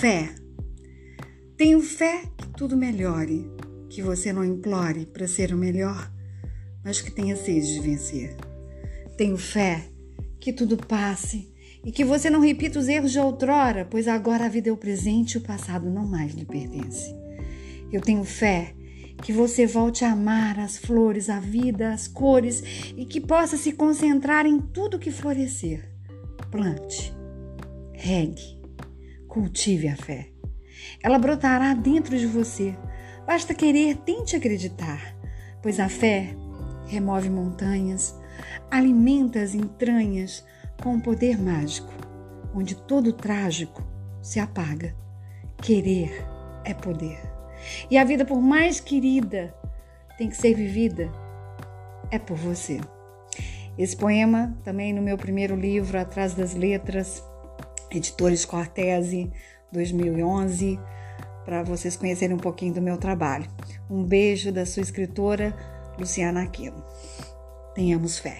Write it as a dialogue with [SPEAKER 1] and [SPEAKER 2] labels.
[SPEAKER 1] Fé. Tenho fé que tudo melhore, que você não implore para ser o melhor, mas que tenha sede de vencer. Tenho fé que tudo passe e que você não repita os erros de outrora, pois agora a vida é o presente e o passado não mais lhe pertence. Eu tenho fé que você volte a amar as flores, a vida, as cores e que possa se concentrar em tudo que florescer. Plante, regue, cultive a fé. Ela brotará dentro de você. Basta querer, tente acreditar, pois a fé remove montanhas, alimenta as entranhas com um poder mágico, onde todo trágico se apaga. Querer é poder. E a vida, por mais querida, tem que ser vivida é por você. Esse poema também no meu primeiro livro, Atrás das Letras, Editores Cortese, 2011, para vocês conhecerem um pouquinho do meu trabalho. Um beijo da sua escritora, Luciana Aquino. Tenhamos fé.